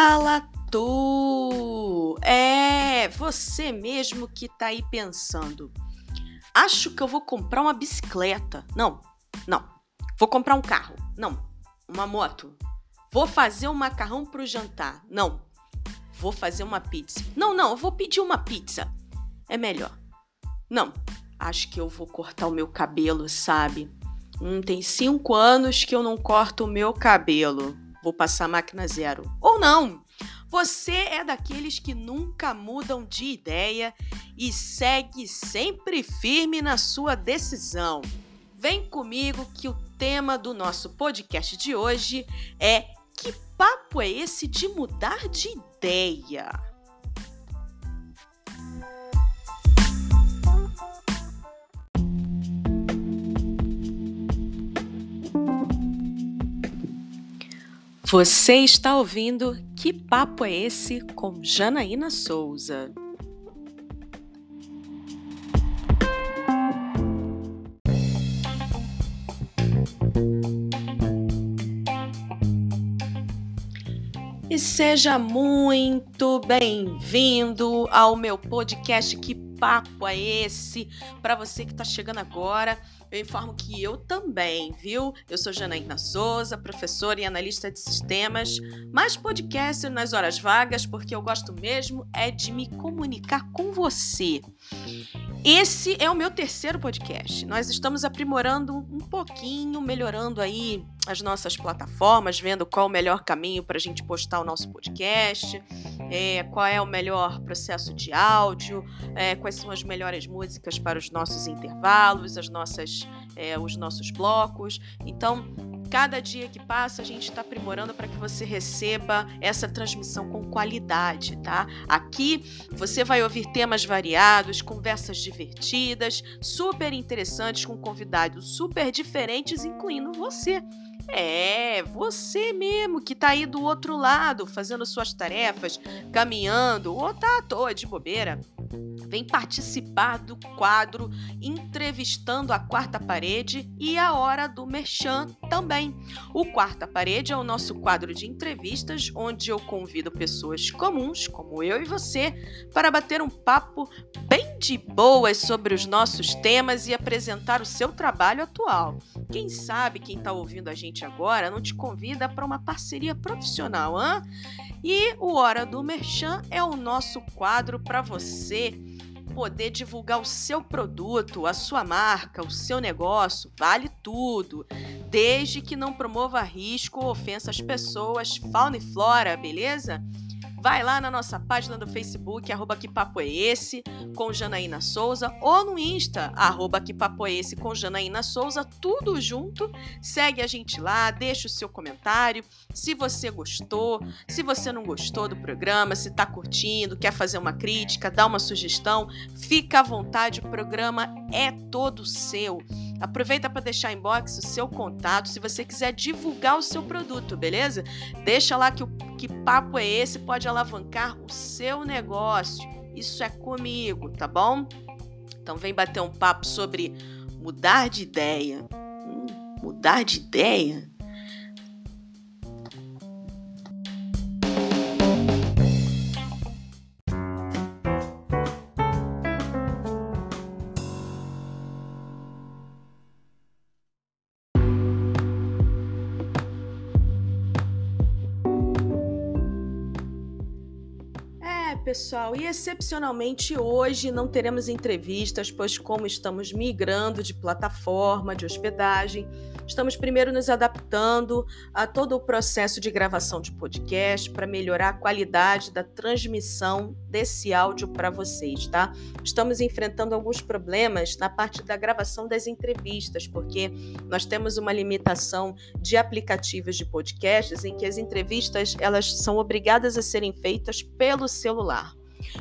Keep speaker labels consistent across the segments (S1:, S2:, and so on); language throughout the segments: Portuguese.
S1: Fala tu! É, você mesmo que tá aí pensando. Acho que eu vou comprar uma bicicleta. Não, não. Vou comprar um carro. Não. Uma moto. Vou fazer um macarrão pro jantar. Não. Vou fazer uma pizza. Não, não, eu vou pedir uma pizza. É melhor. Não. Acho que eu vou cortar o meu cabelo, sabe? Hum, tem cinco anos que eu não corto o meu cabelo. Vou passar máquina zero. Ou não! Você é daqueles que nunca mudam de ideia e segue sempre firme na sua decisão. Vem comigo que o tema do nosso podcast de hoje é Que papo é esse de mudar de ideia? Você está ouvindo Que Papo é Esse com Janaína Souza. E seja muito bem-vindo ao meu podcast Que Papo é Esse? Para você que está chegando agora eu informo que eu também, viu? Eu sou Janaína Souza, professora e analista de sistemas, mais podcaster nas horas vagas, porque eu gosto mesmo é de me comunicar com você. Esse é o meu terceiro podcast. Nós estamos aprimorando um pouquinho, melhorando aí as nossas plataformas, vendo qual o melhor caminho para a gente postar o nosso podcast, é, qual é o melhor processo de áudio, é, quais são as melhores músicas para os nossos intervalos, as nossas, é, os nossos blocos. Então, cada dia que passa, a gente está aprimorando para que você receba essa transmissão com qualidade, tá? Aqui você vai ouvir temas variados, conversas divertidas, super interessantes com convidados super diferentes, incluindo você. É, você mesmo que tá aí do outro lado, fazendo suas tarefas, caminhando ou tá à toa de bobeira. Vem participar do quadro Entrevistando a Quarta Parede e a Hora do Merchan também. O Quarta Parede é o nosso quadro de entrevistas onde eu convido pessoas comuns, como eu e você, para bater um papo bem de boas sobre os nossos temas e apresentar o seu trabalho atual. Quem sabe quem está ouvindo a gente agora não te convida para uma parceria profissional, hã? E o Hora do Merchan é o nosso quadro para você poder divulgar o seu produto, a sua marca, o seu negócio, vale tudo, desde que não promova risco ou ofensa às pessoas, fauna e flora, beleza? Vai lá na nossa página do Facebook, arroba que papo é esse, com Janaína Souza, ou no Insta, arroba que papo é esse, com Janaína Souza, tudo junto. Segue a gente lá, deixa o seu comentário, se você gostou, se você não gostou do programa, se tá curtindo, quer fazer uma crítica, dá uma sugestão, fica à vontade, o programa é todo seu. Aproveita para deixar em box o seu contato se você quiser divulgar o seu produto, beleza? Deixa lá que que papo é esse pode alavancar o seu negócio. Isso é comigo, tá bom? Então vem bater um papo sobre mudar de ideia. Hum, mudar de ideia? Pessoal, e excepcionalmente hoje não teremos entrevistas, pois, como estamos migrando de plataforma de hospedagem, estamos primeiro nos adaptando a todo o processo de gravação de podcast para melhorar a qualidade da transmissão desse áudio para vocês, tá? Estamos enfrentando alguns problemas na parte da gravação das entrevistas, porque nós temos uma limitação de aplicativos de podcasts em que as entrevistas elas são obrigadas a serem feitas pelo celular.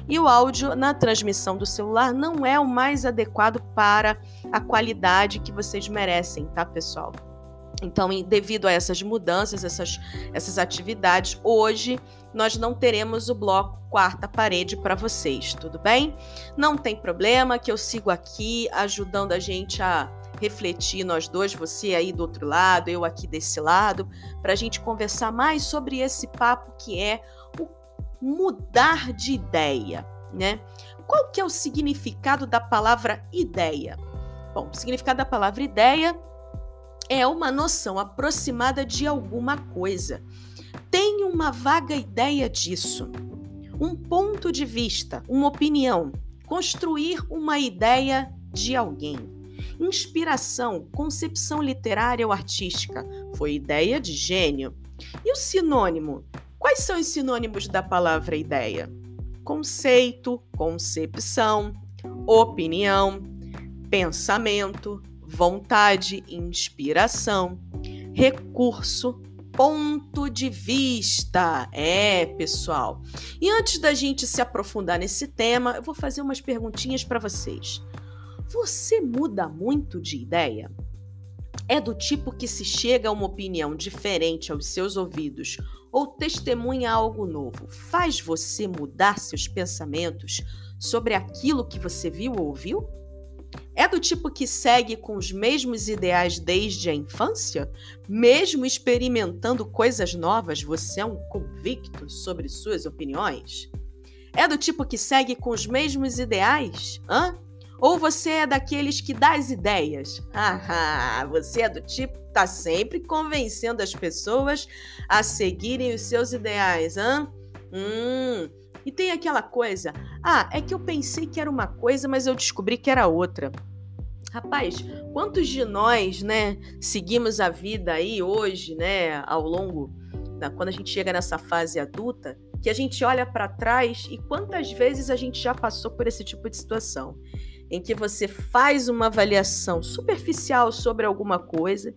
S1: E o áudio na transmissão do celular não é o mais adequado para a qualidade que vocês merecem, tá, pessoal? Então, devido a essas mudanças, essas, essas atividades, hoje nós não teremos o bloco quarta parede para vocês, tudo bem? Não tem problema que eu sigo aqui ajudando a gente a refletir nós dois, você aí do outro lado, eu aqui desse lado, para a gente conversar mais sobre esse papo que é mudar de ideia, né? Qual que é o significado da palavra ideia? Bom, o significado da palavra ideia é uma noção aproximada de alguma coisa. Tem uma vaga ideia disso. Um ponto de vista, uma opinião, construir uma ideia de alguém. Inspiração, concepção literária ou artística, foi ideia de gênio. E o sinônimo? Quais são os sinônimos da palavra ideia? Conceito, concepção, opinião, pensamento, vontade, inspiração, recurso, ponto de vista. É, pessoal. E antes da gente se aprofundar nesse tema, eu vou fazer umas perguntinhas para vocês. Você muda muito de ideia? É do tipo que se chega a uma opinião diferente aos seus ouvidos ou testemunha algo novo, faz você mudar seus pensamentos sobre aquilo que você viu ou ouviu? É do tipo que segue com os mesmos ideais desde a infância? Mesmo experimentando coisas novas, você é um convicto sobre suas opiniões? É do tipo que segue com os mesmos ideais? Hã? Ou você é daqueles que dá as ideias? Você é do tipo que está sempre convencendo as pessoas a seguirem os seus ideais, hã? Hum, e tem aquela coisa, ah, é que eu pensei que era uma coisa, mas eu descobri que era outra. Rapaz, quantos de nós, né, seguimos a vida aí hoje, né, ao longo da quando a gente chega nessa fase adulta, que a gente olha para trás e quantas vezes a gente já passou por esse tipo de situação em que você faz uma avaliação superficial sobre alguma coisa,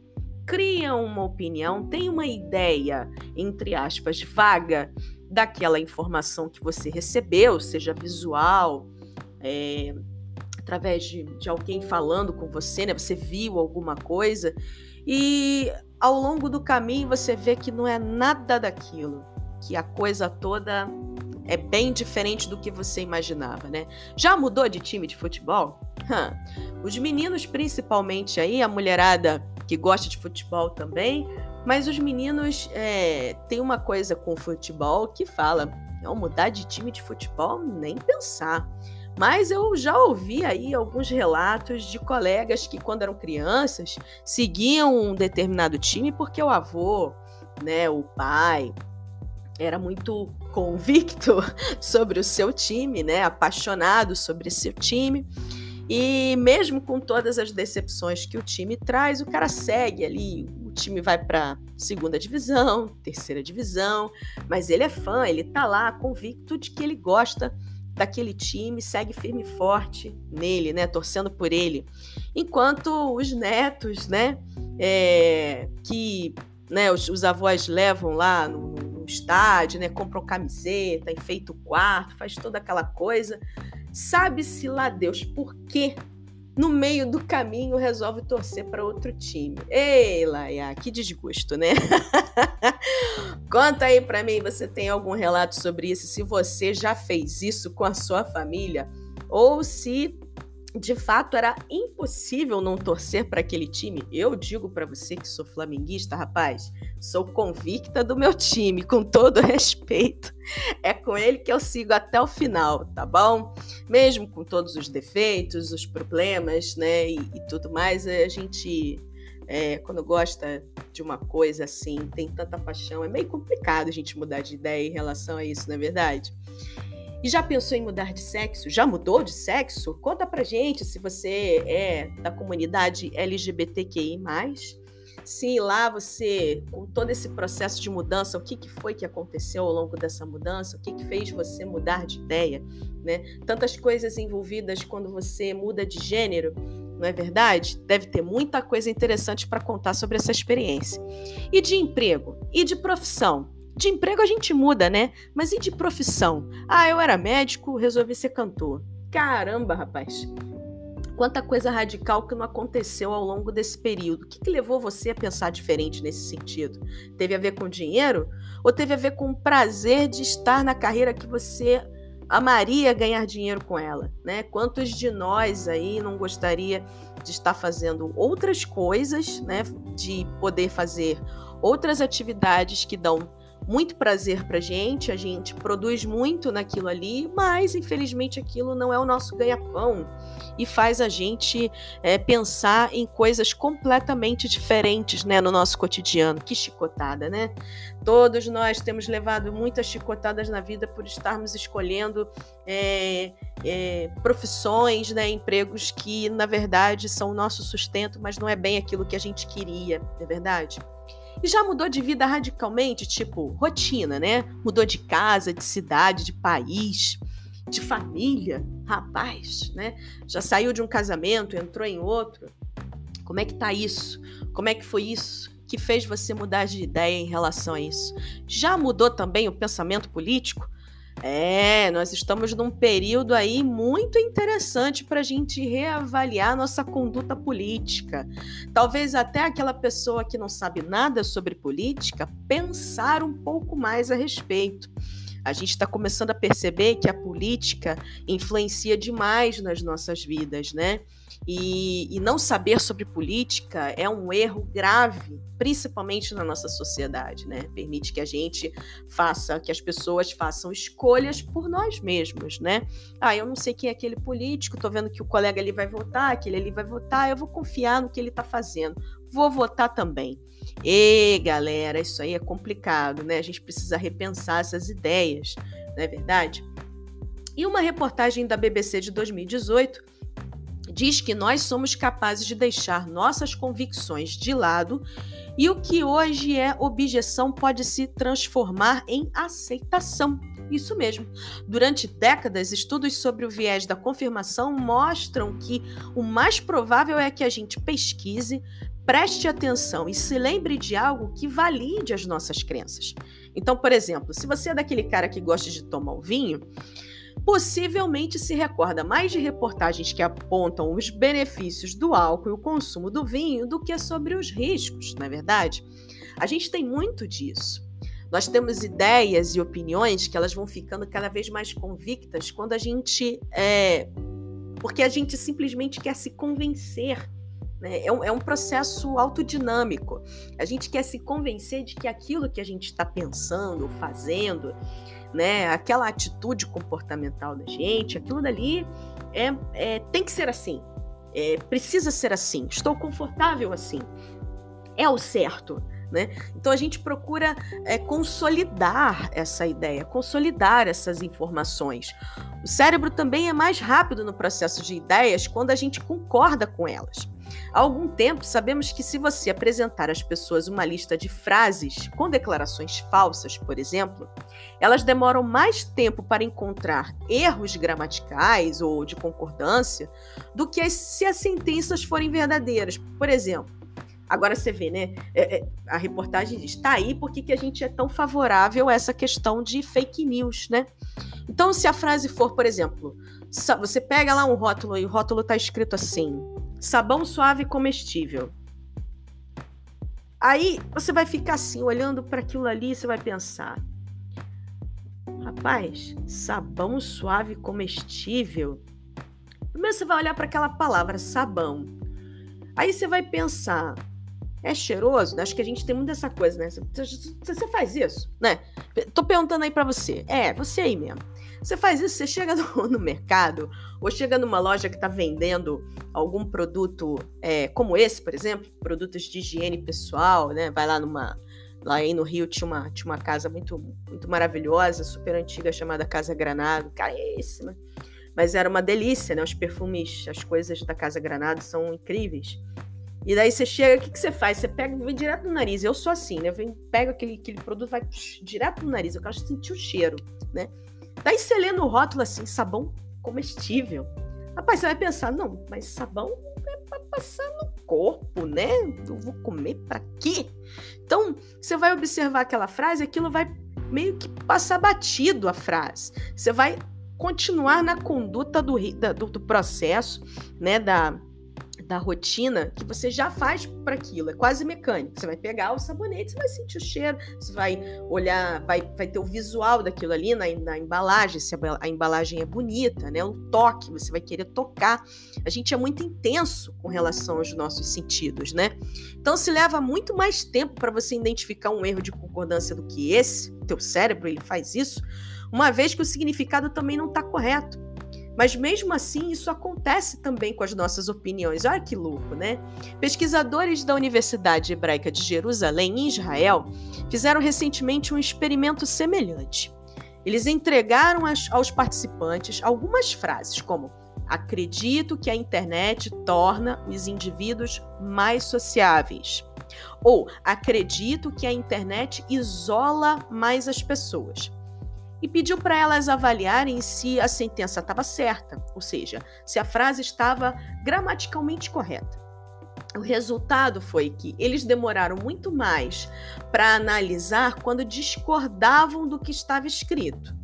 S1: cria uma opinião, tem uma ideia, entre aspas, vaga daquela informação que você recebeu, seja visual, é, através de, de alguém falando com você, né? Você viu alguma coisa e ao longo do caminho você vê que não é nada daquilo, que a coisa toda é bem diferente do que você imaginava, né? Já mudou de time de futebol? Hum. Os meninos, principalmente aí, a mulherada que gosta de futebol também, mas os meninos é, têm uma coisa com futebol que fala: não, mudar de time de futebol, nem pensar. Mas eu já ouvi aí alguns relatos de colegas que, quando eram crianças, seguiam um determinado time porque o avô, né, o pai, era muito convicto sobre o seu time, né? Apaixonado sobre seu time. E mesmo com todas as decepções que o time traz, o cara segue ali. O time vai para segunda divisão, terceira divisão, mas ele é fã, ele tá lá convicto de que ele gosta daquele time, segue firme e forte nele, né? Torcendo por ele. Enquanto os netos, né? É, que né, os, os avós levam lá no, estádio, né? Compram camiseta, enfeita o quarto, faz toda aquela coisa. Sabe-se lá Deus por quê? No meio do caminho resolve torcer para outro time. Ei, Laia, que desgosto, né? Conta aí para mim, você tem algum relato sobre isso? Se você já fez isso com a sua família ou se de fato era impossível não torcer para aquele time. Eu digo para você que sou flamenguista, rapaz, sou convicta do meu time, com todo respeito. É com ele que eu sigo até o final, tá bom? Mesmo com todos os defeitos, os problemas, né, e, e tudo mais, a gente é, quando gosta de uma coisa assim, tem tanta paixão, é meio complicado a gente mudar de ideia em relação a isso, não é verdade? E já pensou em mudar de sexo? Já mudou de sexo? Conta pra gente se você é da comunidade LGBTQI. Se lá você, com todo esse processo de mudança, o que, que foi que aconteceu ao longo dessa mudança? O que, que fez você mudar de ideia? Né? Tantas coisas envolvidas quando você muda de gênero, não é verdade? Deve ter muita coisa interessante para contar sobre essa experiência. E de emprego? E de profissão? De emprego a gente muda, né? Mas e de profissão? Ah, eu era médico, resolvi ser cantor. Caramba, rapaz. Quanta coisa radical que não aconteceu ao longo desse período. O que, que levou você a pensar diferente nesse sentido? Teve a ver com dinheiro? Ou teve a ver com o prazer de estar na carreira que você amaria ganhar dinheiro com ela, né? Quantos de nós aí não gostaria de estar fazendo outras coisas, né? De poder fazer outras atividades que dão muito prazer pra gente, a gente produz muito naquilo ali, mas infelizmente aquilo não é o nosso ganha-pão e faz a gente é, pensar em coisas completamente diferentes né, no nosso cotidiano. Que chicotada, né? Todos nós temos levado muitas chicotadas na vida por estarmos escolhendo é, é, profissões, né, empregos que, na verdade, são o nosso sustento, mas não é bem aquilo que a gente queria, é verdade? E já mudou de vida radicalmente, tipo, rotina, né? Mudou de casa, de cidade, de país, de família. Rapaz, né? Já saiu de um casamento, entrou em outro. Como é que tá isso? Como é que foi isso? Que fez você mudar de ideia em relação a isso? Já mudou também o pensamento político? É, nós estamos num período aí muito interessante para a gente reavaliar nossa conduta política. Talvez até aquela pessoa que não sabe nada sobre política pensar um pouco mais a respeito. A gente está começando a perceber que a política influencia demais nas nossas vidas, né? E, e, não saber sobre política é um erro grave, principalmente na nossa sociedade, né? Permite que a gente faça, que as pessoas façam escolhas por nós mesmos, né? Ah, eu não sei quem é aquele político, tô vendo que o colega ali vai votar, aquele ali vai votar, eu vou confiar no que ele está fazendo, vou votar também. E galera, isso aí é complicado, né? A gente precisa repensar essas ideias, não é verdade? E uma reportagem da BBC de 2018 diz que nós somos capazes de deixar nossas convicções de lado e o que hoje é objeção pode se transformar em aceitação. Isso mesmo. Durante décadas, estudos sobre o viés da confirmação mostram que o mais provável é que a gente pesquise, preste atenção e se lembre de algo que valide as nossas crenças. Então, por exemplo, se você é daquele cara que gosta de tomar o vinho, possivelmente se recorda mais de reportagens que apontam os benefícios do álcool e o consumo do vinho do que sobre os riscos, não é verdade? A gente tem muito disso. Nós temos ideias e opiniões que elas vão ficando cada vez mais convictas quando a gente é, porque a gente simplesmente quer se convencer. Né? É, um, é um processo autodinâmico. A gente quer se convencer de que aquilo que a gente está pensando, fazendo, né? Aquela atitude comportamental da gente, aquilo dali é, é tem que ser assim. É, precisa ser assim. Estou confortável assim. É o certo. Né? Então a gente procura é, consolidar essa ideia, consolidar essas informações. O cérebro também é mais rápido no processo de ideias quando a gente concorda com elas. Há algum tempo, sabemos que se você apresentar às pessoas uma lista de frases com declarações falsas, por exemplo, elas demoram mais tempo para encontrar erros gramaticais ou de concordância do que se as sentenças forem verdadeiras. Por exemplo, Agora você vê, né? É, é, a reportagem diz: tá aí porque que a gente é tão favorável a essa questão de fake news, né? Então, se a frase for, por exemplo, você pega lá um rótulo e o rótulo tá escrito assim: sabão suave comestível. Aí você vai ficar assim, olhando para aquilo ali, você vai pensar: rapaz, sabão suave comestível. Primeiro você vai olhar para aquela palavra sabão. Aí você vai pensar: é cheiroso? Acho que a gente tem muito essa coisa, né? Você, faz isso, né? Tô perguntando aí para você. É, você aí mesmo. Você faz isso, você chega no, no mercado ou chega numa loja que está vendendo algum produto é, como esse, por exemplo, produtos de higiene pessoal, né? Vai lá numa. Lá aí no Rio tinha uma, tinha uma casa muito, muito maravilhosa, super antiga, chamada Casa Granado, caríssima. Mas era uma delícia, né? Os perfumes, as coisas da Casa Granado são incríveis. E daí você chega, o que, que você faz? Você pega vem direto no nariz. Eu sou assim, né? Eu venho, pego aquele, aquele produto, vai psh, direto no nariz. Eu quero sentir o cheiro, né? Daí você lê no rótulo assim, sabão comestível. Rapaz, você vai pensar, não, mas sabão é para passar no corpo, né? Eu vou comer para quê? Então, você vai observar aquela frase, aquilo vai meio que passar batido a frase. Você vai continuar na conduta do, do, do processo, né? Da, da rotina que você já faz para aquilo, é quase mecânico. Você vai pegar o sabonete, você vai sentir o cheiro, você vai olhar, vai, vai ter o visual daquilo ali na, na embalagem, se a, a, embalagem é bonita, né? O toque, você vai querer tocar. A gente é muito intenso com relação aos nossos sentidos, né? Então se leva muito mais tempo para você identificar um erro de concordância do que esse, o teu cérebro ele faz isso, uma vez que o significado também não está correto. Mas mesmo assim, isso acontece também com as nossas opiniões. Olha que louco, né? Pesquisadores da Universidade Hebraica de Jerusalém, em Israel, fizeram recentemente um experimento semelhante. Eles entregaram aos participantes algumas frases, como: Acredito que a internet torna os indivíduos mais sociáveis. Ou acredito que a internet isola mais as pessoas e pediu para elas avaliarem se a sentença estava certa, ou seja, se a frase estava gramaticalmente correta. O resultado foi que eles demoraram muito mais para analisar quando discordavam do que estava escrito.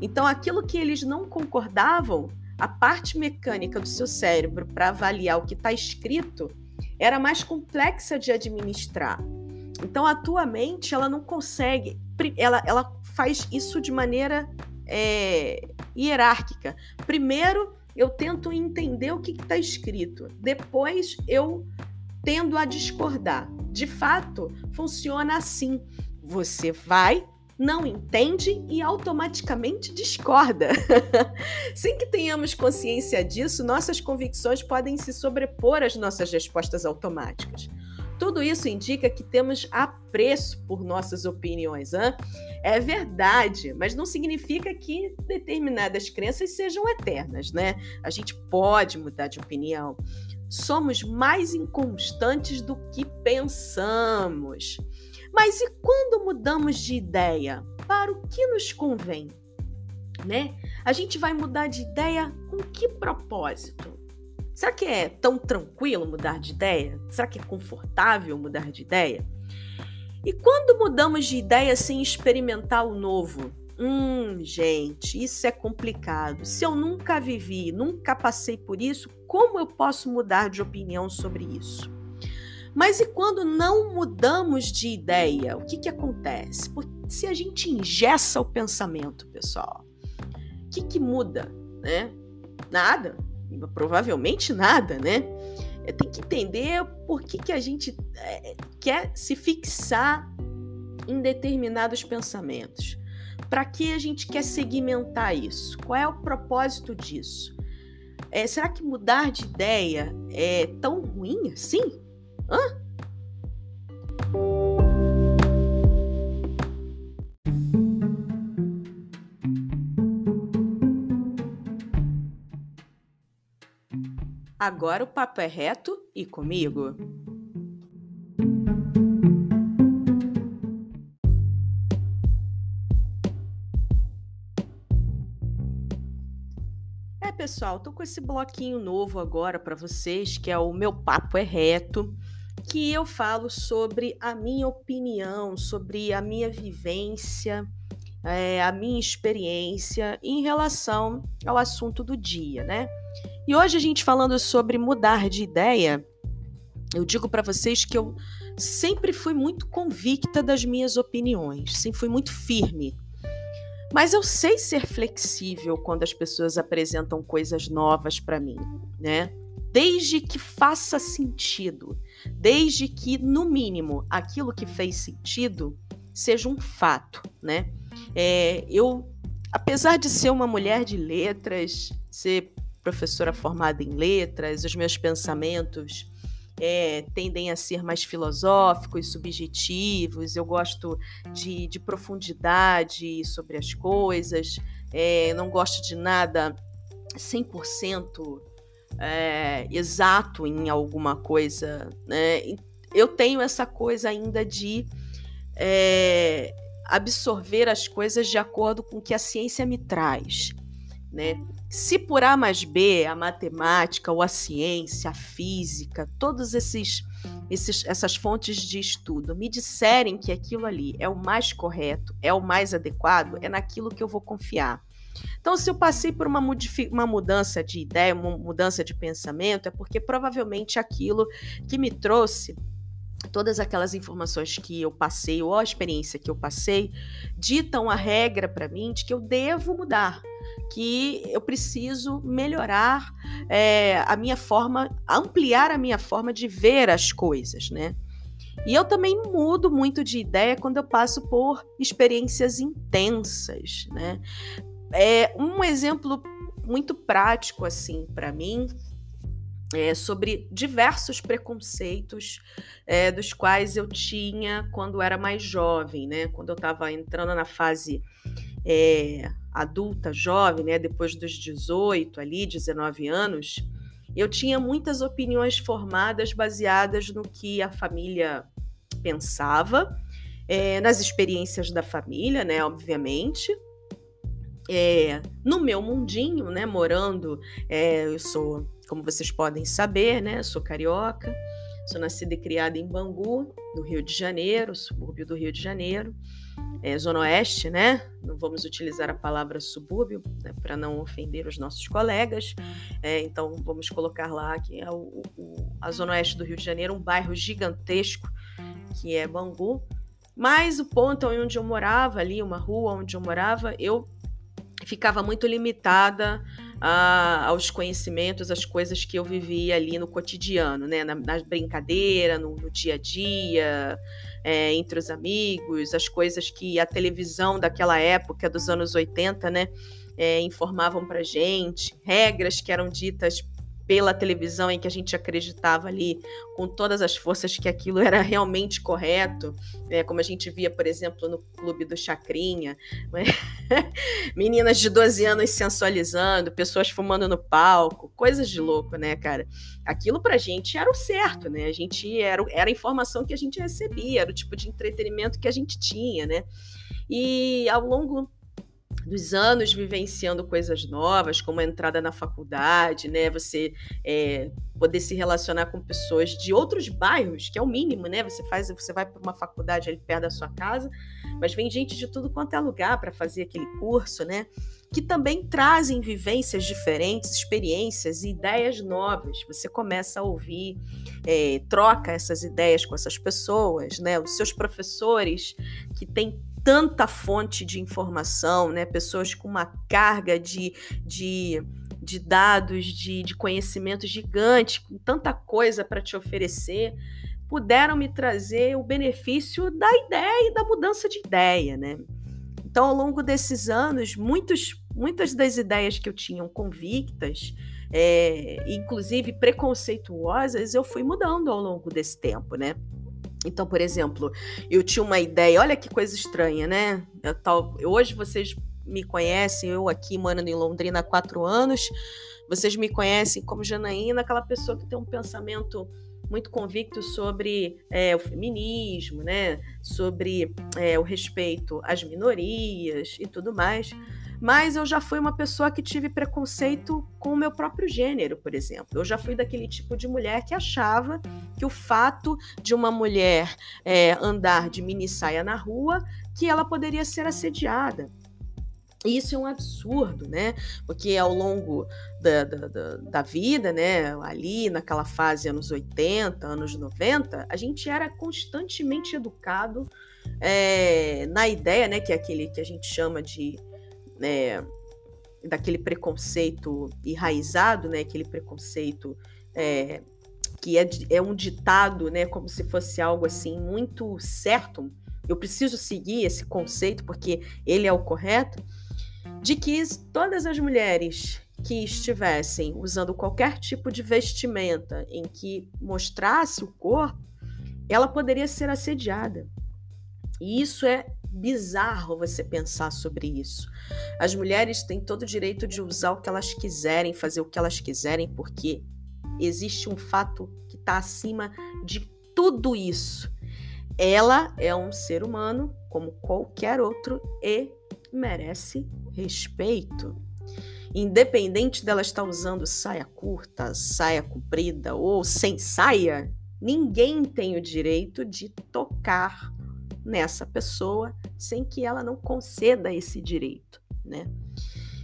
S1: Então, aquilo que eles não concordavam, a parte mecânica do seu cérebro para avaliar o que está escrito era mais complexa de administrar. Então, a tua mente ela não consegue, ela, ela faz isso de maneira é, hierárquica. Primeiro, eu tento entender o que está escrito. Depois, eu tendo a discordar. De fato, funciona assim. Você vai, não entende e automaticamente discorda. Sem que tenhamos consciência disso, nossas convicções podem se sobrepor às nossas respostas automáticas. Tudo isso indica que temos apreço por nossas opiniões. Hein? É verdade, mas não significa que determinadas crenças sejam eternas, né? A gente pode mudar de opinião. Somos mais inconstantes do que pensamos. Mas e quando mudamos de ideia? Para o que nos convém? Né? A gente vai mudar de ideia com que propósito? Será que é tão tranquilo mudar de ideia? Será que é confortável mudar de ideia? E quando mudamos de ideia sem experimentar o novo? Hum, gente, isso é complicado. Se eu nunca vivi, nunca passei por isso, como eu posso mudar de opinião sobre isso? Mas e quando não mudamos de ideia, o que, que acontece? Se a gente ingessa o pensamento, pessoal, o que, que muda? Né? Nada provavelmente nada, né? É, tem que entender por que, que a gente é, quer se fixar em determinados pensamentos. Para que a gente quer segmentar isso? Qual é o propósito disso? É, será que mudar de ideia é tão ruim assim? Hã? Agora o papo é reto e comigo. É, pessoal, tô com esse bloquinho novo agora para vocês, que é o meu papo é reto, que eu falo sobre a minha opinião, sobre a minha vivência, é, a minha experiência em relação ao assunto do dia, né? E hoje a gente falando sobre mudar de ideia, eu digo para vocês que eu sempre fui muito convicta das minhas opiniões, sempre fui muito firme. Mas eu sei ser flexível quando as pessoas apresentam coisas novas para mim, né? Desde que faça sentido, desde que, no mínimo, aquilo que fez sentido seja um fato, né? É, eu, apesar de ser uma mulher de letras, ser professora formada em letras, os meus pensamentos é, tendem a ser mais filosóficos, subjetivos, eu gosto de, de profundidade sobre as coisas, é, não gosto de nada 100% é, exato em alguma coisa. Né? Eu tenho essa coisa ainda de é, absorver as coisas de acordo com o que a ciência me traz. Né? Se por A mais B, a matemática ou a ciência, a física, todas esses, esses, essas fontes de estudo me disserem que aquilo ali é o mais correto, é o mais adequado, é naquilo que eu vou confiar. Então, se eu passei por uma, uma mudança de ideia, uma mudança de pensamento, é porque provavelmente aquilo que me trouxe todas aquelas informações que eu passei ou a experiência que eu passei ditam a regra para mim de que eu devo mudar, que eu preciso melhorar é, a minha forma, ampliar a minha forma de ver as coisas, né? E eu também mudo muito de ideia quando eu passo por experiências intensas, né? É um exemplo muito prático assim para mim é, sobre diversos preconceitos é, dos quais eu tinha quando era mais jovem, né? Quando eu estava entrando na fase é, adulta, jovem, né? Depois dos 18 ali, 19 anos, eu tinha muitas opiniões formadas baseadas no que a família pensava, é, nas experiências da família, né? Obviamente. É, no meu mundinho, né, morando, é, eu sou como vocês podem saber, né, sou carioca, sou nascida e criada em Bangu, no Rio de Janeiro, subúrbio do Rio de Janeiro, é, Zona Oeste, né? Não vamos utilizar a palavra subúrbio né, para não ofender os nossos colegas, é, então vamos colocar lá que é o, o, a Zona Oeste do Rio de Janeiro, um bairro gigantesco que é Bangu. Mas o ponto onde eu morava ali, uma rua onde eu morava, eu ficava muito limitada a, aos conhecimentos, às coisas que eu vivia ali no cotidiano, né? Na, na brincadeira, no, no, dia a dia, é, entre os amigos, as coisas que a televisão daquela época, dos anos 80, né? É, informavam pra gente, regras que eram ditas pela televisão em que a gente acreditava ali com todas as forças que aquilo era realmente correto, é, como a gente via, por exemplo, no clube do Chacrinha, né? meninas de 12 anos sensualizando, pessoas fumando no palco, coisas de louco, né, cara? Aquilo pra gente era o certo, né? A gente era, era a informação que a gente recebia, era o tipo de entretenimento que a gente tinha, né? E ao longo dos anos vivenciando coisas novas, como a entrada na faculdade, né? Você é, poder se relacionar com pessoas de outros bairros, que é o mínimo, né? Você faz, você vai para uma faculdade ali perto da sua casa, mas vem gente de tudo quanto é lugar para fazer aquele curso, né? Que também trazem vivências diferentes, experiências e ideias novas. Você começa a ouvir, é, troca essas ideias com essas pessoas, né? Os seus professores que têm tanta fonte de informação, né? Pessoas com uma carga de, de, de dados, de, de conhecimento gigante, com tanta coisa para te oferecer, puderam me trazer o benefício da ideia e da mudança de ideia, né? Então, ao longo desses anos, muitos, muitas das ideias que eu tinha convictas, é, inclusive preconceituosas, eu fui mudando ao longo desse tempo, né? Então, por exemplo, eu tinha uma ideia, olha que coisa estranha, né? Eu, tal, hoje vocês me conhecem, eu aqui morando em Londrina há quatro anos, vocês me conhecem como Janaína, aquela pessoa que tem um pensamento muito convicto sobre é, o feminismo, né? Sobre é, o respeito às minorias e tudo mais mas eu já fui uma pessoa que tive preconceito com o meu próprio gênero, por exemplo. Eu já fui daquele tipo de mulher que achava que o fato de uma mulher é, andar de mini saia na rua, que ela poderia ser assediada. Isso é um absurdo, né? Porque ao longo da, da, da, vida, né, ali naquela fase anos 80, anos 90, a gente era constantemente educado é, na ideia, né, que é aquele que a gente chama de né, daquele preconceito enraizado, né, aquele preconceito é, que é, é um ditado, né, como se fosse algo assim muito certo. Eu preciso seguir esse conceito porque ele é o correto, de que todas as mulheres que estivessem usando qualquer tipo de vestimenta em que mostrasse o corpo, ela poderia ser assediada. E isso é bizarro você pensar sobre isso. As mulheres têm todo o direito de usar o que elas quiserem, fazer o que elas quiserem, porque existe um fato que está acima de tudo isso. Ela é um ser humano como qualquer outro e merece respeito. Independente dela estar usando saia curta, saia comprida ou sem saia, ninguém tem o direito de tocar nessa pessoa sem que ela não conceda esse direito, né?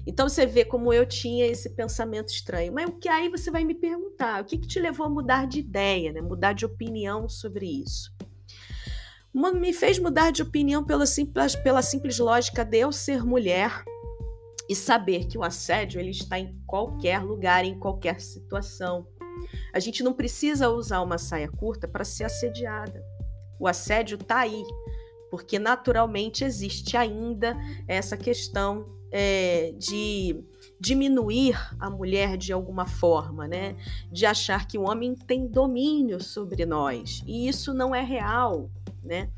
S1: Então você vê como eu tinha esse pensamento estranho. Mas o que aí você vai me perguntar? O que, que te levou a mudar de ideia, né? mudar de opinião sobre isso? Me fez mudar de opinião pela simples, pela simples lógica de eu ser mulher e saber que o assédio ele está em qualquer lugar, em qualquer situação. A gente não precisa usar uma saia curta para ser assediada. O assédio está aí, porque naturalmente existe ainda essa questão é, de diminuir a mulher de alguma forma, né? De achar que o homem tem domínio sobre nós. E isso não é real, né?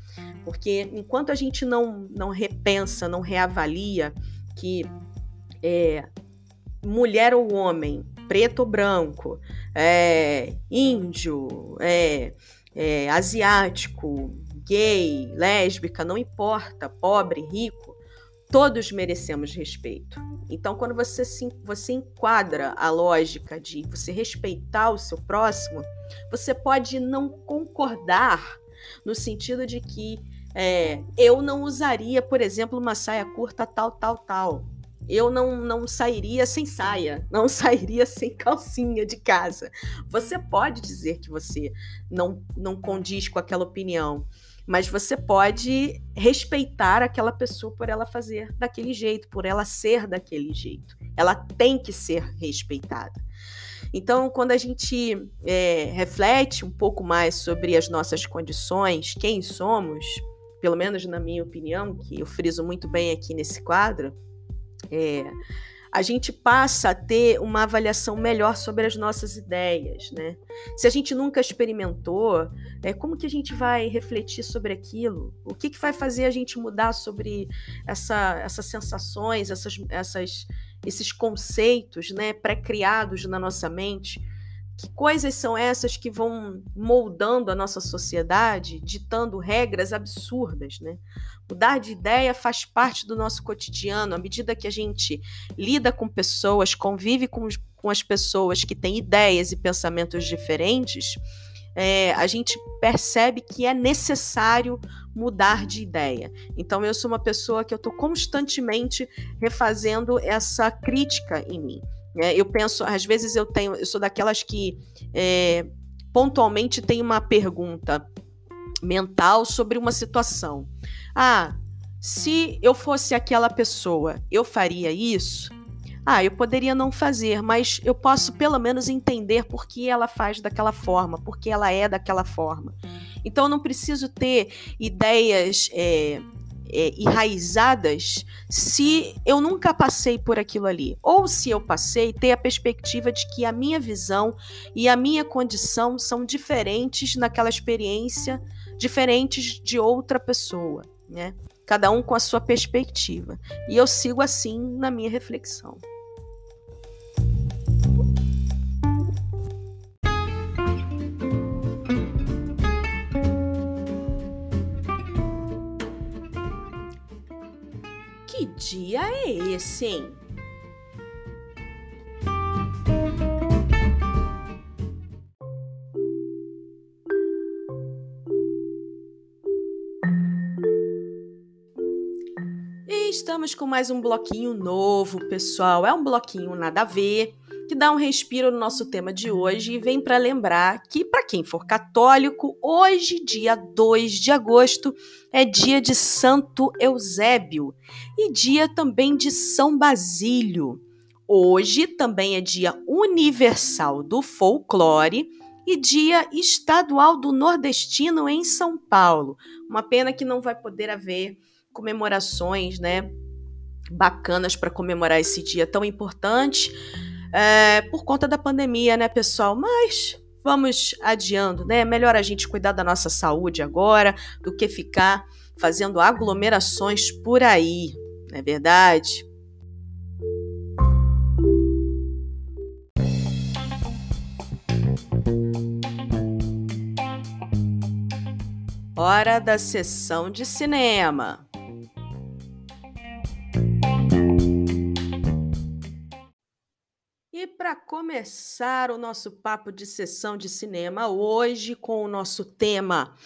S1: Porque enquanto a gente não, não repensa, não reavalia que é, mulher ou homem, preto ou branco, é, índio, é, é asiático, gay, lésbica, não importa, pobre, rico, todos merecemos respeito. Então, quando você, se, você enquadra a lógica de você respeitar o seu próximo, você pode não concordar no sentido de que é, eu não usaria, por exemplo, uma saia curta tal, tal, tal. Eu não, não sairia sem saia, não sairia sem calcinha de casa. Você pode dizer que você não, não condiz com aquela opinião, mas você pode respeitar aquela pessoa por ela fazer daquele jeito, por ela ser daquele jeito. Ela tem que ser respeitada. Então, quando a gente é, reflete um pouco mais sobre as nossas condições, quem somos, pelo menos na minha opinião, que eu friso muito bem aqui nesse quadro, é, a gente passa a ter uma avaliação melhor sobre as nossas ideias, né? Se a gente nunca experimentou, é, como que a gente vai refletir sobre aquilo? O que, que vai fazer a gente mudar sobre essa, essas sensações, essas, essas, esses conceitos né, pré-criados na nossa mente? Que coisas são essas que vão moldando a nossa sociedade, ditando regras absurdas, né? Mudar de ideia faz parte do nosso cotidiano, à medida que a gente lida com pessoas, convive com, com as pessoas que têm ideias e pensamentos diferentes, é, a gente percebe que é necessário mudar de ideia. Então eu sou uma pessoa que eu estou constantemente refazendo essa crítica em mim. É, eu penso, às vezes eu tenho, eu sou daquelas que é, pontualmente tem uma pergunta mental sobre uma situação. Ah, se eu fosse aquela pessoa, eu faria isso? Ah, eu poderia não fazer, mas eu posso pelo menos entender por que ela faz daquela forma, por que ela é daquela forma. Então eu não preciso ter ideias é, é, enraizadas se eu nunca passei por aquilo ali. Ou se eu passei, ter a perspectiva de que a minha visão e a minha condição são diferentes naquela experiência, diferentes de outra pessoa, né? Cada um com a sua perspectiva. E eu sigo assim na minha reflexão. Dia é esse, hein? E estamos com mais um bloquinho novo, pessoal. É um bloquinho nada a ver que dá um respiro no nosso tema de hoje e vem para lembrar que, para quem for católico, hoje, dia 2 de agosto, é dia de Santo Eusébio e dia também de São Basílio. Hoje também é dia universal do folclore e dia estadual do nordestino em São Paulo. Uma pena que não vai poder haver comemorações, né? Bacanas para comemorar esse dia tão importante é, por conta da pandemia, né, pessoal? Mas vamos adiando, né? Melhor a gente cuidar da nossa saúde agora do que ficar fazendo aglomerações por aí, não é verdade? Hora da sessão de cinema. E para começar o nosso papo de sessão de cinema hoje com o nosso tema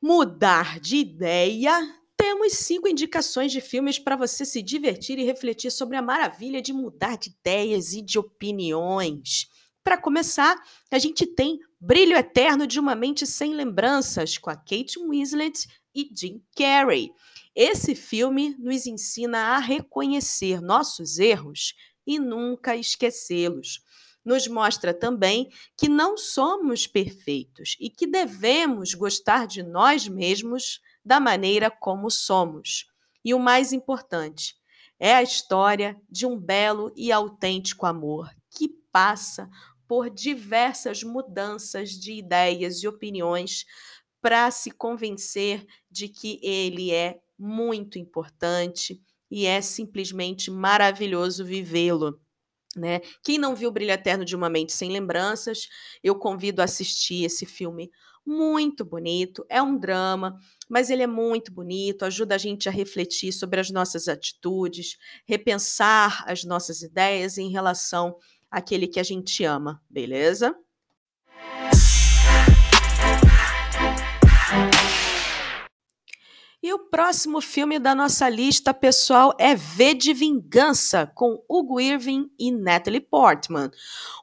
S1: mudar de ideia, temos cinco indicações de filmes para você se divertir e refletir sobre a maravilha de mudar de ideias e de opiniões. Para começar, a gente tem Brilho Eterno de uma Mente Sem Lembranças, com a Kate Winslet e Jim Carrey. Esse filme nos ensina a reconhecer nossos erros e nunca esquecê-los. Nos mostra também que não somos perfeitos e que devemos gostar de nós mesmos da maneira como somos. E o mais importante, é a história de um belo e autêntico amor que passa por diversas mudanças de ideias e opiniões para se convencer de que ele é muito importante e é simplesmente maravilhoso vivê-lo. Né? Quem não viu Brilho Eterno de uma Mente Sem Lembranças, eu convido a assistir esse filme muito bonito. É um drama, mas ele é muito bonito, ajuda a gente a refletir sobre as nossas atitudes, repensar as nossas ideias em relação àquele que a gente ama, beleza? E o próximo filme da nossa lista, pessoal, é V de Vingança, com Hugo Irving e Natalie Portman.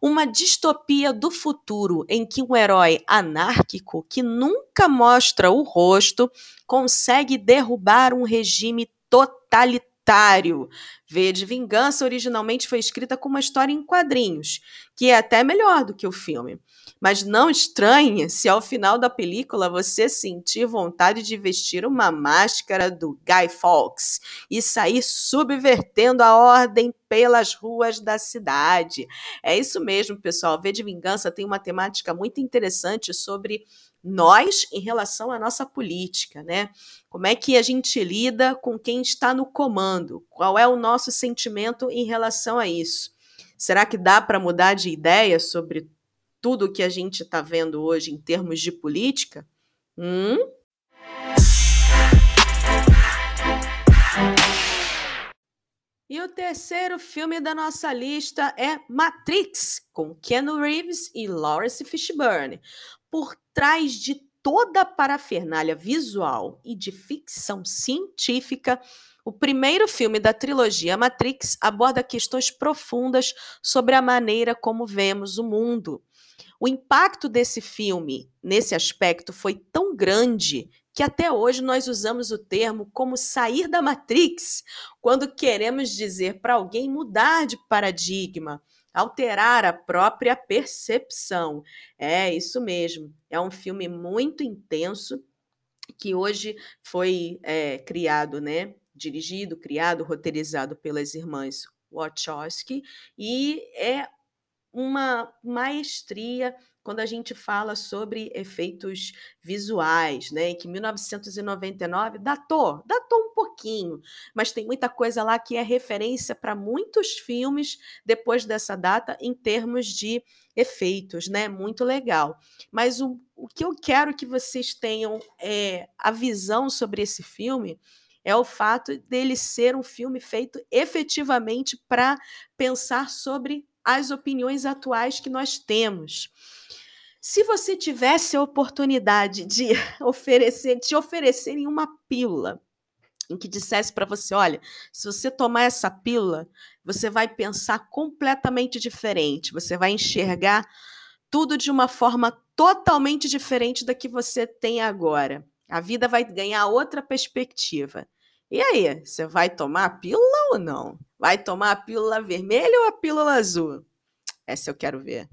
S1: Uma distopia do futuro em que um herói anárquico que nunca mostra o rosto consegue derrubar um regime totalitário. V de Vingança originalmente foi escrita como uma história em quadrinhos, que é até melhor do que o filme. Mas não estranhe se ao final da película você sentir vontade de vestir uma máscara do Guy Fawkes e sair subvertendo a ordem pelas ruas da cidade. É isso mesmo, pessoal. V de Vingança tem uma temática muito interessante sobre nós em relação à nossa política, né? Como é que a gente lida com quem está no comando? Qual é o nosso sentimento em relação a isso? Será que dá para mudar de ideia sobre tudo que a gente está vendo hoje em termos de política? Hum? E o terceiro filme da nossa lista é Matrix, com Keanu Reeves e Lawrence Fishburne. Por trás de toda a parafernália visual e de ficção científica, o primeiro filme da trilogia Matrix aborda questões profundas sobre a maneira como vemos o mundo. O impacto desse filme nesse aspecto foi tão grande que até hoje nós usamos o termo como sair da Matrix quando queremos dizer para alguém mudar de paradigma, alterar a própria percepção. É isso mesmo. É um filme muito intenso que hoje foi é, criado, né? Dirigido, criado, roteirizado pelas irmãs Wachowski e é uma maestria quando a gente fala sobre efeitos visuais, né? Que 1999 datou, datou um pouquinho, mas tem muita coisa lá que é referência para muitos filmes depois dessa data em termos de efeitos, né? Muito legal. Mas o, o que eu quero que vocês tenham é a visão sobre esse filme é o fato dele ser um filme feito efetivamente para pensar sobre as opiniões atuais que nós temos. Se você tivesse a oportunidade de oferecer, te oferecerem uma pílula em que dissesse para você, olha, se você tomar essa pílula, você vai pensar completamente diferente, você vai enxergar tudo de uma forma totalmente diferente da que você tem agora. A vida vai ganhar outra perspectiva. E aí, você vai tomar a pílula ou não? Vai tomar a pílula vermelha ou a pílula azul? Essa eu quero ver.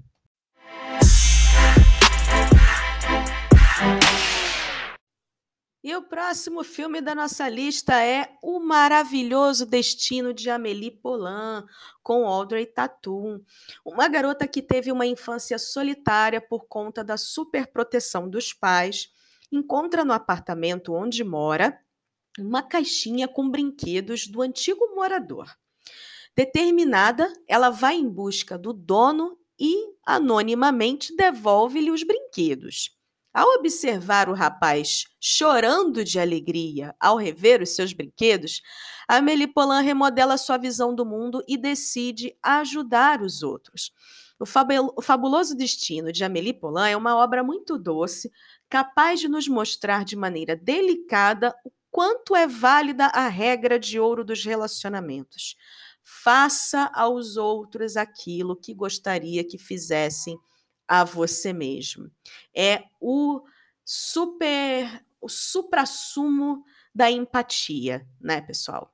S1: E o próximo filme da nossa lista é O Maravilhoso Destino de Amélie Poulain, com Audrey Tautou. Uma garota que teve uma infância solitária por conta da superproteção dos pais, encontra no apartamento onde mora uma caixinha com brinquedos do antigo morador. Determinada, ela vai em busca do dono e, anonimamente, devolve-lhe os brinquedos. Ao observar o rapaz chorando de alegria ao rever os seus brinquedos, Amélie Poulain remodela sua visão do mundo e decide ajudar os outros. O, Fabuloso Destino de Amélie Poulain é uma obra muito doce, capaz de nos mostrar de maneira delicada o quanto é válida a regra de ouro dos relacionamentos. Faça aos outros aquilo que gostaria que fizessem a você mesmo. É o super o suprassumo da empatia, né, pessoal?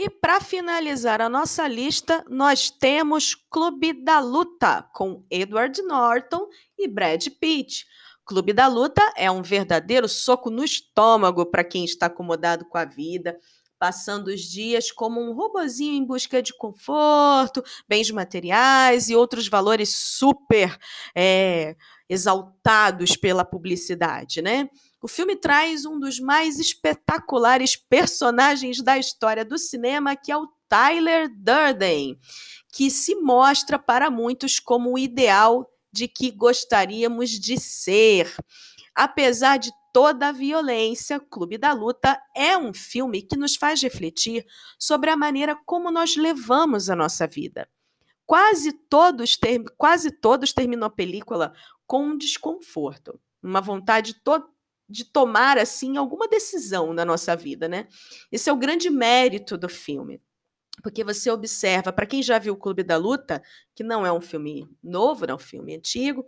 S1: E para finalizar a nossa lista, nós temos Clube da Luta com Edward Norton e Brad Pitt. Clube da Luta é um verdadeiro soco no estômago para quem está acomodado com a vida, passando os dias como um robozinho em busca de conforto, bens materiais e outros valores super é, exaltados pela publicidade, né? O filme traz um dos mais espetaculares personagens da história do cinema, que é o Tyler Durden, que se mostra para muitos como o ideal de que gostaríamos de ser. Apesar de toda a violência, Clube da Luta é um filme que nos faz refletir sobre a maneira como nós levamos a nossa vida. Quase todos, ter, quase todos terminam a película com um desconforto, uma vontade toda de tomar assim alguma decisão na nossa vida, né? Esse é o grande mérito do filme. Porque você observa, para quem já viu o Clube da Luta, que não é um filme novo, não é um filme antigo,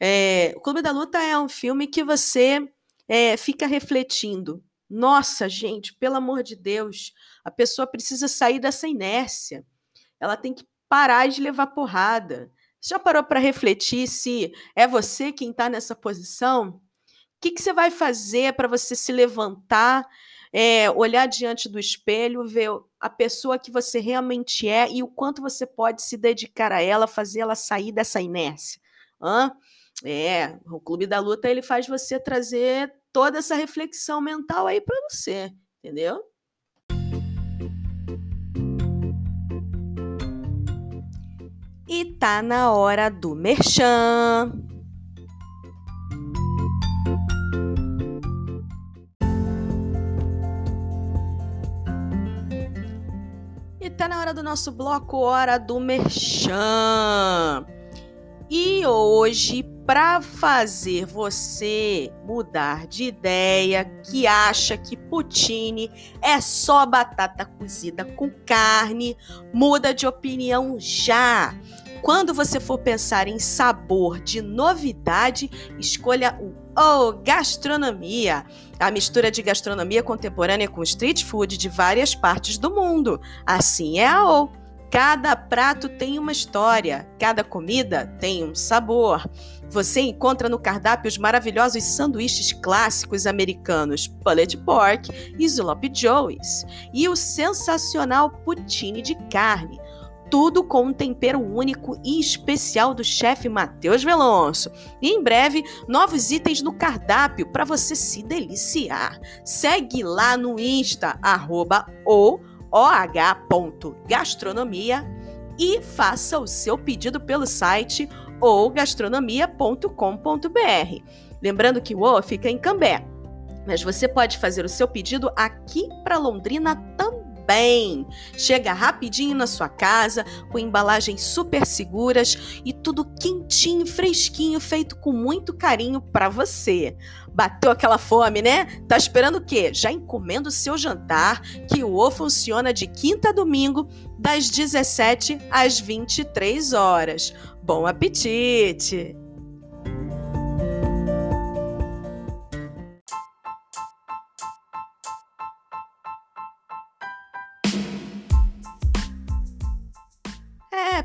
S1: é, o Clube da Luta é um filme que você é, fica refletindo. Nossa, gente, pelo amor de Deus, a pessoa precisa sair dessa inércia. Ela tem que parar de levar porrada. Você já parou para refletir se é você quem está nessa posição? Que, que você vai fazer para você se levantar, é, olhar diante do espelho, ver a pessoa que você realmente é e o quanto você pode se dedicar a ela, fazer ela sair dessa inércia? Hã? É, o Clube da Luta ele faz você trazer toda essa reflexão mental aí para você, entendeu? E tá na hora do merchan. Tá na hora do nosso bloco Hora do Merchan. E hoje, para fazer você mudar de ideia, que acha que poutine é só batata cozida com carne, muda de opinião já. Quando você for pensar em sabor de novidade, escolha o O Gastronomia, a mistura de gastronomia contemporânea com street food de várias partes do mundo. Assim é a O. Cada prato tem uma história, cada comida tem um sabor. Você encontra no cardápio os maravilhosos sanduíches clássicos americanos Pulled Pork e Slop Joe's e o sensacional poutine de carne tudo com um tempero único e especial do chefe Matheus Velonço. E em breve, novos itens no cardápio para você se deliciar. Segue lá no Insta, arroba oh.gastronomia e faça o seu pedido pelo site ougastronomia.com.br. Lembrando que o O fica em Cambé, mas você pode fazer o seu pedido aqui para Londrina também bem. Chega rapidinho na sua casa, com embalagens super seguras e tudo quentinho, fresquinho, feito com muito carinho para você. Bateu aquela fome, né? Tá esperando o quê? Já encomenda o seu jantar, que o O funciona de quinta a domingo, das 17 às 23 horas. Bom apetite!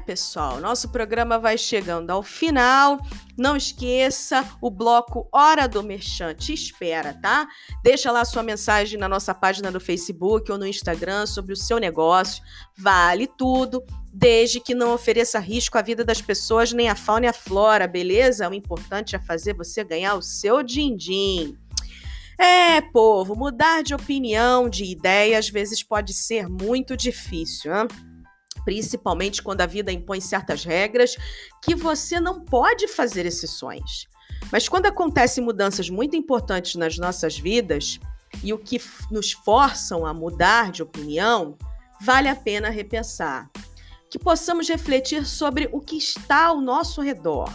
S1: Pessoal, nosso programa vai chegando ao final. Não esqueça, o bloco Hora do Merchante espera, tá? Deixa lá sua mensagem na nossa página do Facebook ou no Instagram sobre o seu negócio. Vale tudo, desde que não ofereça risco à vida das pessoas, nem à fauna e à flora, beleza? O importante é fazer você ganhar o seu din-din. É, povo, mudar de opinião, de ideia, às vezes pode ser muito difícil, hein? Principalmente quando a vida impõe certas regras que você não pode fazer exceções. Mas quando acontecem mudanças muito importantes nas nossas vidas e o que nos forçam a mudar de opinião, vale a pena repensar. Que possamos refletir sobre o que está ao nosso redor.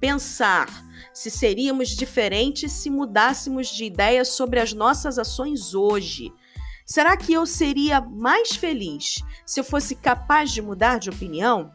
S1: pensar se seríamos diferentes se mudássemos de ideia sobre as nossas ações hoje. Será que eu seria mais feliz se eu fosse capaz de mudar de opinião?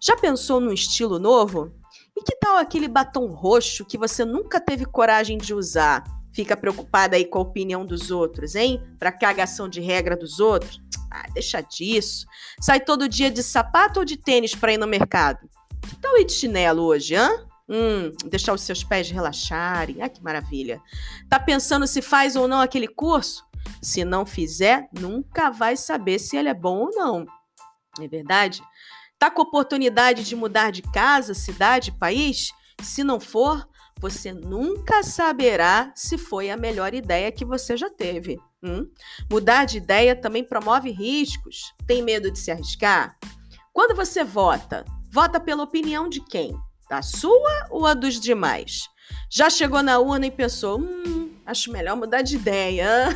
S1: Já pensou num estilo novo? E que tal aquele batom roxo que você nunca teve coragem de usar? Fica preocupada aí com a opinião dos outros, hein? Pra cagação de regra dos outros? Ah, deixa disso. Sai todo dia de sapato ou de tênis para ir no mercado? Que tal ir de chinelo hoje, hã? Hum, deixar os seus pés relaxarem. Ah, que maravilha. Tá pensando se faz ou não aquele curso? Se não fizer, nunca vai saber se ele é bom ou não. É verdade? Tá com oportunidade de mudar de casa, cidade, país? Se não for, você nunca saberá se foi a melhor ideia que você já teve. Hum? Mudar de ideia também promove riscos. Tem medo de se arriscar? Quando você vota, vota pela opinião de quem? A sua ou a dos demais? Já chegou na urna e pensou: hum, acho melhor mudar de ideia.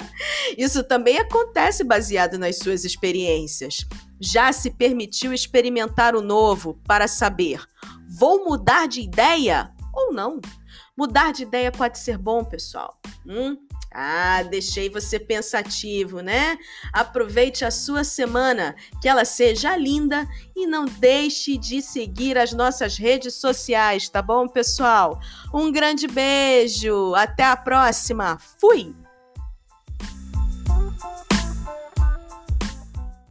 S1: Isso também acontece baseado nas suas experiências. Já se permitiu experimentar o novo para saber: vou mudar de ideia ou não? Mudar de ideia pode ser bom, pessoal. Hum? Ah, deixei você pensativo, né? Aproveite a sua semana, que ela seja linda e não deixe de seguir as nossas redes sociais, tá bom, pessoal? Um grande beijo, até a próxima. Fui!